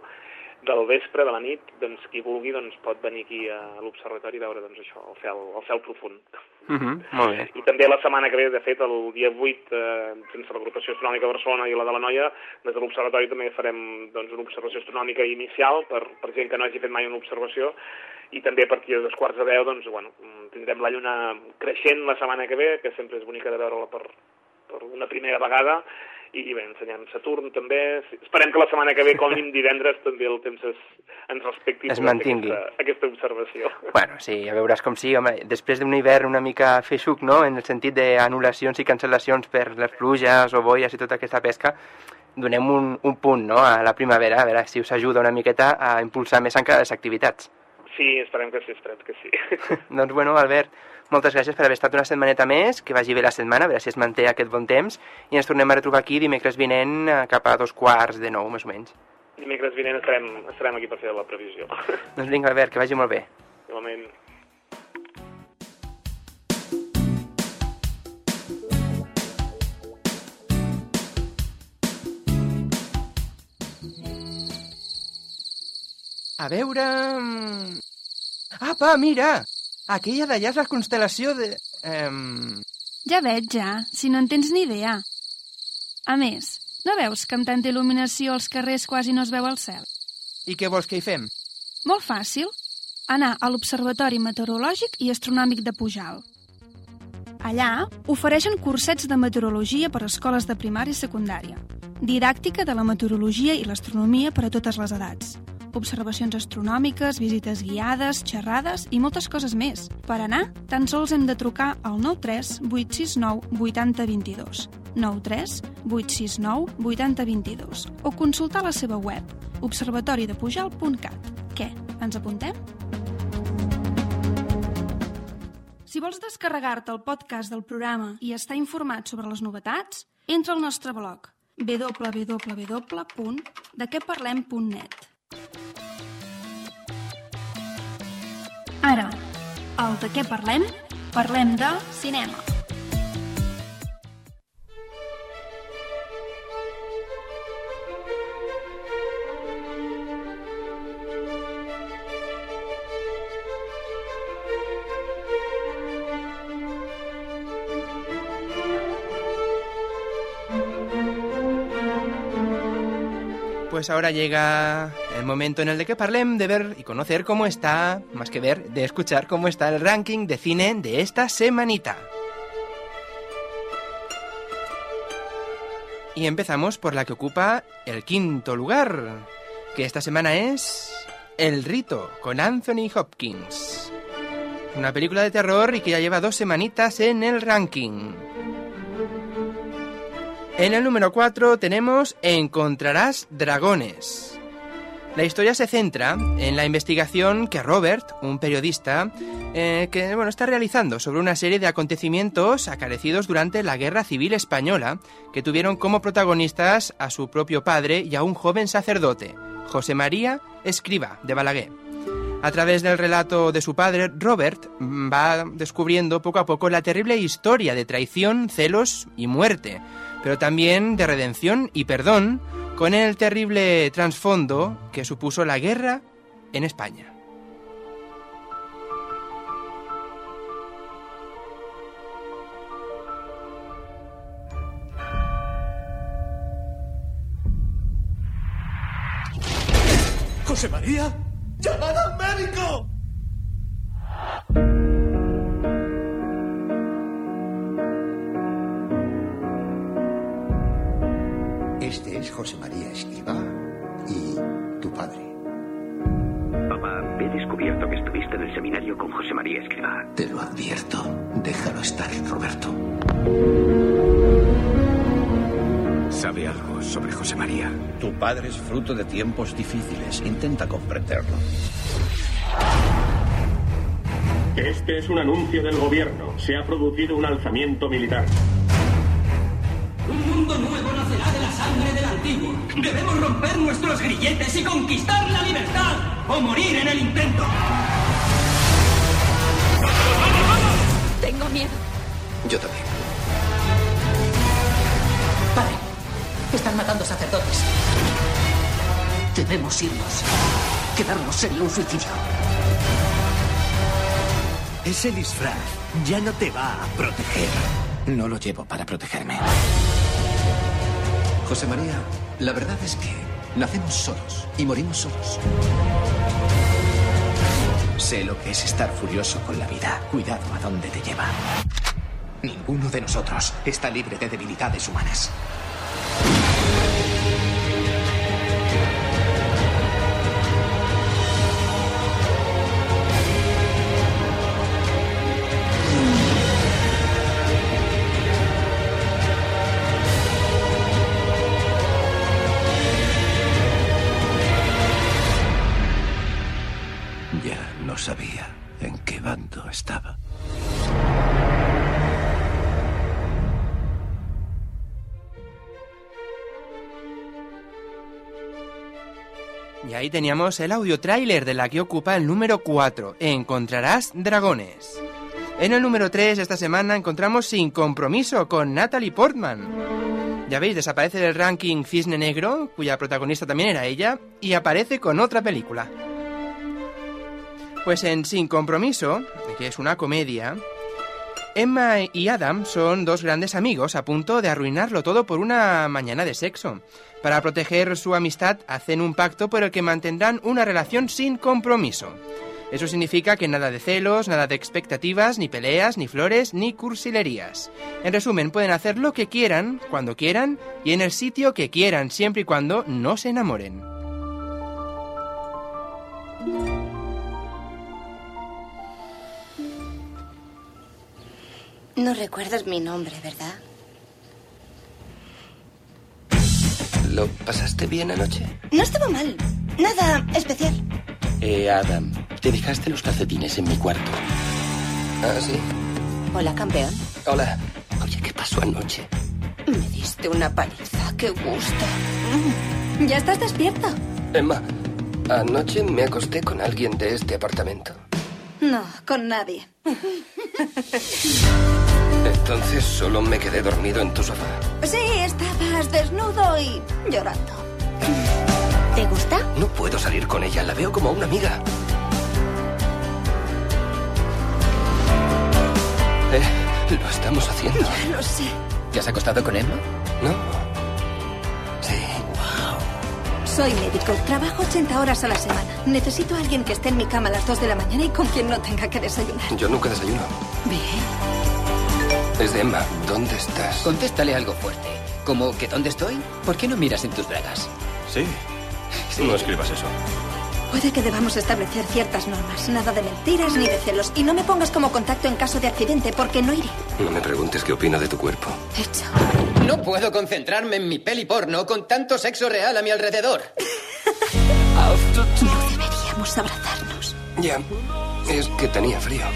del vespre, de la nit, doncs qui vulgui doncs, pot venir aquí a l'observatori i veure doncs, això, el cel, el cel profund. Uh -huh, molt bé. I també la setmana que ve, de fet, el dia 8, eh, sense l'agrupació astronòmica de Barcelona i la de la Noia, des de l'Observatori també farem doncs, una observació astronòmica inicial per, per gent que no hagi fet mai una observació i també a partir de dos quarts de deu doncs, bueno, mm, tindrem la lluna creixent la setmana que ve, que sempre és bonica de veure-la per, per una primera vegada i bé, ensenyant Saturn també. Esperem que la setmana que ve, com mínim divendres, també el temps es, ens respecti Es i mantingui. Aquesta, aquesta observació. Bueno, sí, ja veuràs com sí, home, després d'un hivern una mica feixuc, no?, en el sentit d'anul·lacions i cancel·lacions per les pluges o boies i tota aquesta pesca, donem un, un punt, no?, a la primavera, a veure si us ajuda una miqueta a impulsar més encara les activitats. Sí, esperem que sí, esperem que sí. Doncs bueno, Albert, moltes gràcies per haver estat una setmaneta més, que vagi bé la setmana, a veure si es manté aquest bon temps, i ens tornem a retrobar aquí dimecres vinent eh, cap a dos quarts de nou, més o menys. Dimecres vinent estarem, estarem aquí per fer la previsió. Doncs vinga, Albert, que vagi molt bé. Igualment. A veure... mm, Apa, mira! Aquella d'allà és la constel·lació de... Ehm... Ja veig, ja, si no en tens ni idea. A més, no veus que amb tanta il·luminació als carrers quasi no es veu el cel? I què vols que hi fem? Molt fàcil. Anar a l'Observatori Meteorològic i Astronòmic de Pujal. Allà ofereixen cursets de meteorologia per a escoles de primària i secundària, didàctica de la meteorologia i l'astronomia per a totes les edats, observacions astronòmiques, visites guiades, xerrades i moltes coses més. Per anar, tan sols hem de trucar al 93 869 8022, 93 869 8022 o consultar la seva web observatoridepujal.cat. Què, ens apuntem? Si vols descarregar-te el podcast del programa i estar informat sobre les novetats, entra al nostre blog www.dequeparlem.net Ara, al De què parlem? Parlem de cinema. Pues ahora llega el momento en el de que parlem de ver y conocer cómo está, más que ver, de escuchar cómo está el ranking de cine de esta semanita. Y empezamos por la que ocupa el quinto lugar, que esta semana es El Rito, con Anthony Hopkins. Una película de terror y que ya lleva dos semanitas en el ranking. En el número 4 tenemos Encontrarás dragones. La historia se centra en la investigación que Robert, un periodista, eh, que bueno, está realizando sobre una serie de acontecimientos acarecidos durante la Guerra Civil Española, que tuvieron como protagonistas a su propio padre y a un joven sacerdote, José María Escriba de Balaguer. A través del relato de su padre, Robert mm, va descubriendo poco a poco la terrible historia de traición, celos y muerte, pero también de redención y perdón, con el terrible trasfondo que supuso la guerra en España. ¡José María! ¡Llamad al médico! Este es José María Escriba y tu padre. Papá, he descubierto que estuviste en el seminario con José María Escriba. Te lo advierto. Déjalo estar, Roberto. ¿Sabe algo sobre José María? Tu padre es fruto de tiempos difíciles. Intenta comprenderlo. Este es un anuncio del gobierno. Se ha producido un alzamiento militar. Debemos romper nuestros grilletes y conquistar la libertad o morir en el intento. Tengo miedo. Yo también. Padre, están matando sacerdotes. Debemos irnos. Quedarnos sería un suicidio. Ese disfraz ya no te va a proteger. No lo llevo para protegerme. José María, la verdad es que nacemos solos y morimos solos. Sé lo que es estar furioso con la vida. Cuidado a dónde te lleva. Ninguno de nosotros está libre de debilidades humanas. Teníamos el audio tráiler de la que ocupa el número 4, Encontrarás Dragones. En el número 3 esta semana encontramos Sin Compromiso con Natalie Portman. Ya veis, desaparece del ranking Cisne Negro, cuya protagonista también era ella, y aparece con otra película. Pues en Sin Compromiso, que es una comedia, Emma y Adam son dos grandes amigos a punto de arruinarlo todo por una mañana de sexo. Para proteger su amistad hacen un pacto por el que mantendrán una relación sin compromiso. Eso significa que nada de celos, nada de expectativas, ni peleas, ni flores, ni cursilerías. En resumen, pueden hacer lo que quieran, cuando quieran y en el sitio que quieran, siempre y cuando no se enamoren. No recuerdas mi nombre, ¿verdad? ¿Lo pasaste bien anoche? No estaba mal. Nada especial. Eh, Adam, te dejaste los calcetines en mi cuarto. Ah, sí. Hola, campeón. Hola. Oye, ¿qué pasó anoche? Me diste una paliza. ¡Qué gusto! Mm. ¿Ya estás despierto? Emma, anoche me acosté con alguien de este apartamento. No, con nadie. Entonces solo me quedé dormido en tu sofá. Sí, estabas desnudo y llorando. ¿Te gusta? No puedo salir con ella, la veo como una amiga. Eh, lo estamos haciendo. Ya lo sé. ¿Te has acostado con Emma? No. Sí. Soy médico. Trabajo 80 horas a la semana. Necesito a alguien que esté en mi cama a las 2 de la mañana y con quien no tenga que desayunar. Yo nunca desayuno. Bien. Es de Emma. ¿Dónde estás? Contéstale algo fuerte. Como que ¿dónde estoy? ¿Por qué no miras en tus bragas? Sí. No escribas eso. Puede que debamos establecer ciertas normas. Nada de mentiras ni de celos. Y no me pongas como contacto en caso de accidente, porque no iré. No me preguntes qué opina de tu cuerpo. Hecho. No puedo concentrarme en mi peli porno con tanto sexo real a mi alrededor. No deberíamos abrazarnos. Ya. Es que tenía frío.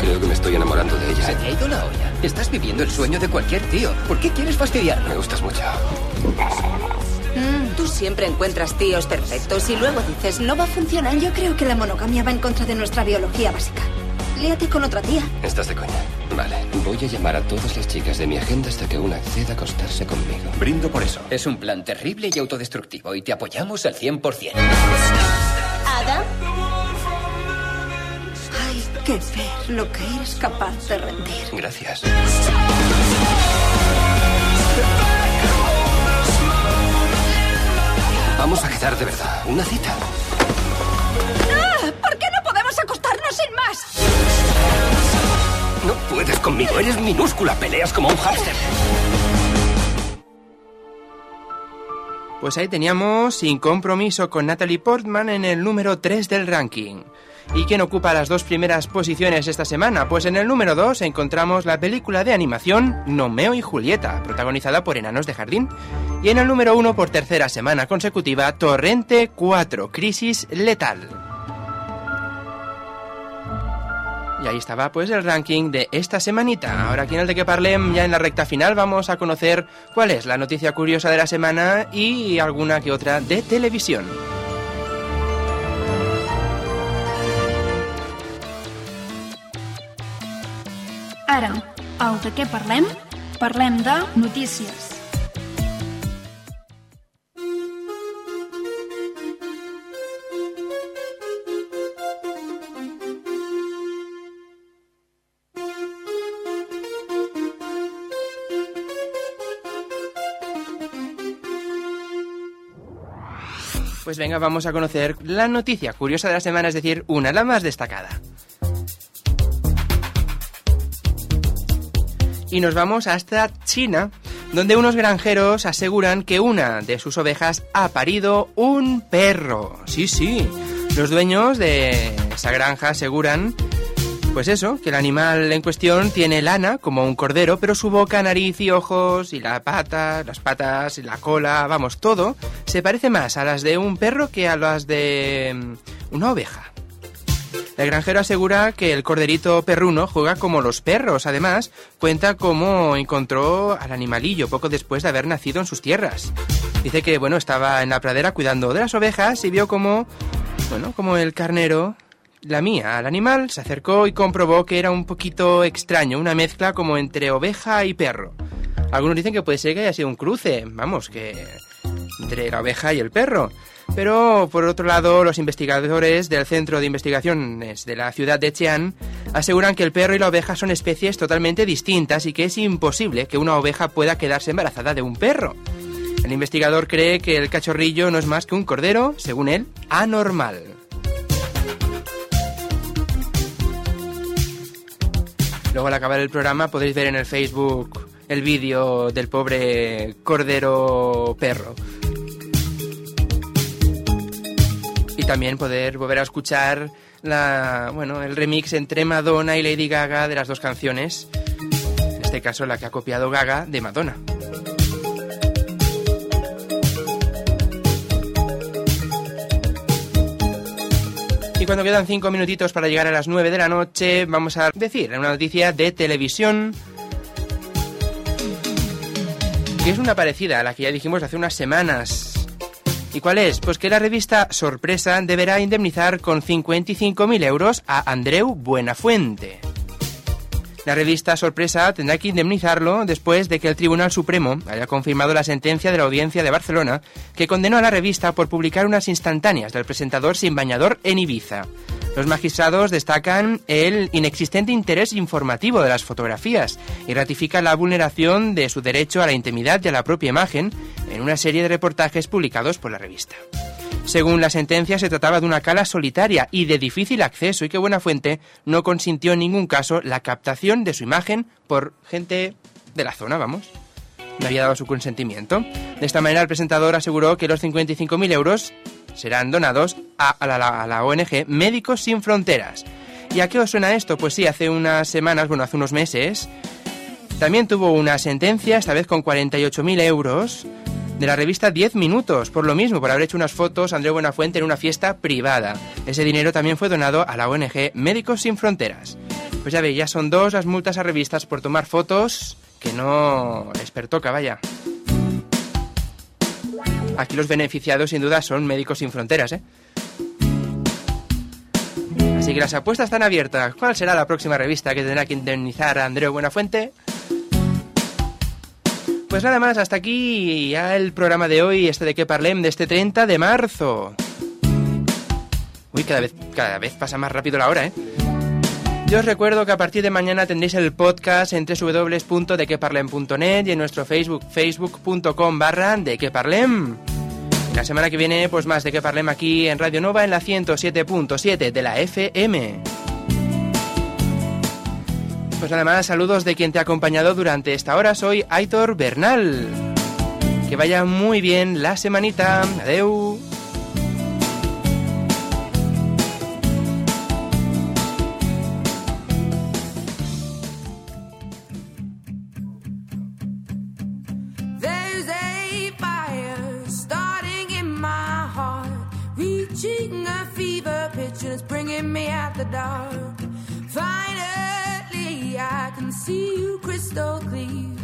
Creo que me estoy enamorando de ella. Se te ha ido la olla. Estás viviendo el sueño de cualquier tío. ¿Por qué quieres fastidiarme? Me gustas mucho. Mm, tú siempre encuentras tíos perfectos y luego dices, no va a funcionar. Yo creo que la monogamia va en contra de nuestra biología básica. Líate con otra tía. Estás de coña. Vale. Voy a llamar a todas las chicas de mi agenda hasta que una acceda a acostarse conmigo. Brindo por eso. Es un plan terrible y autodestructivo y te apoyamos al 100%. ¿Ada? Hay que ver lo que eres capaz de rendir. Gracias. Vamos a quedar de verdad. Una cita. ¡Ah! ¿Por qué no podemos acostarnos sin más? No puedes conmigo. Eres minúscula. Peleas como un hámster. Pues ahí teníamos Sin Compromiso con Natalie Portman en el número 3 del ranking. ¿Y quién ocupa las dos primeras posiciones esta semana? Pues en el número 2 encontramos la película de animación Nomeo y Julieta, protagonizada por enanos de jardín. Y en el número 1 por tercera semana consecutiva, Torrente 4, Crisis Letal. Y ahí estaba pues el ranking de esta semanita. Ahora aquí en el de que parlem, ya en la recta final, vamos a conocer cuál es la noticia curiosa de la semana y alguna que otra de televisión. Ara, de què de notícies. Pues venga, vamos a conocer la noticia curiosa de la semana, es decir, una, la más destacada. Y nos vamos hasta China, donde unos granjeros aseguran que una de sus ovejas ha parido un perro. Sí, sí. Los dueños de esa granja aseguran, pues eso, que el animal en cuestión tiene lana como un cordero, pero su boca, nariz y ojos y la pata, las patas y la cola, vamos, todo, se parece más a las de un perro que a las de mm, una oveja. El granjero asegura que el corderito perruno juega como los perros. Además, cuenta cómo encontró al animalillo poco después de haber nacido en sus tierras. Dice que, bueno, estaba en la pradera cuidando de las ovejas y vio como, bueno, como el carnero lamía al animal, se acercó y comprobó que era un poquito extraño, una mezcla como entre oveja y perro. Algunos dicen que puede ser que haya sido un cruce, vamos, que entre la oveja y el perro. Pero, por otro lado, los investigadores del Centro de Investigaciones de la ciudad de Xi'an aseguran que el perro y la oveja son especies totalmente distintas y que es imposible que una oveja pueda quedarse embarazada de un perro. El investigador cree que el cachorrillo no es más que un cordero, según él, anormal. Luego al acabar el programa podréis ver en el Facebook el vídeo del pobre cordero perro. También poder volver a escuchar la, bueno, el remix entre Madonna y Lady Gaga de las dos canciones. En este caso la que ha copiado Gaga de Madonna. Y cuando quedan cinco minutitos para llegar a las 9 de la noche, vamos a decir una noticia de televisión que es una parecida a la que ya dijimos hace unas semanas. ¿Y cuál es? Pues que la revista Sorpresa deberá indemnizar con 55.000 euros a Andreu Buenafuente. La revista Sorpresa tendrá que indemnizarlo después de que el Tribunal Supremo haya confirmado la sentencia de la Audiencia de Barcelona que condenó a la revista por publicar unas instantáneas del presentador sin bañador en Ibiza. Los magistrados destacan el inexistente interés informativo de las fotografías y ratifican la vulneración de su derecho a la intimidad y a la propia imagen en una serie de reportajes publicados por la revista. Según la sentencia, se trataba de una cala solitaria y de difícil acceso y que Buenafuente no consintió en ningún caso la captación de su imagen por gente de la zona, vamos. No había dado su consentimiento. De esta manera, el presentador aseguró que los 55.000 euros serán donados a, la, a la ONG Médicos Sin Fronteras. ¿Y a qué os suena esto? Pues sí, hace unas semanas, bueno, hace unos meses, también tuvo una sentencia, esta vez con 48.000 euros, de la revista 10 Minutos, por lo mismo, por haber hecho unas fotos Andreu Buenafuente en una fiesta privada. Ese dinero también fue donado a la ONG Médicos Sin Fronteras. Pues ya veis, ya son dos las multas a revistas por tomar fotos que no les pertoca, vaya. Aquí los beneficiados sin duda son Médicos Sin Fronteras, ¿eh? Así que las apuestas están abiertas. ¿Cuál será la próxima revista que tendrá que indemnizar a Andreu Buenafuente? Pues nada más, hasta aquí ya el programa de hoy, este de que parlem, de este 30 de marzo. Uy, cada vez, cada vez pasa más rápido la hora, ¿eh? Yo os recuerdo que a partir de mañana tendréis el podcast en www.dequeparlem.net y en nuestro Facebook, facebook.com barra de que parlem. La semana que viene, pues más de que parlem aquí en Radio Nova en la 107.7 de la FM. Pues nada más, saludos de quien te ha acompañado durante esta hora. Soy Aitor Bernal. Que vaya muy bien la semanita. Adeu. Stokely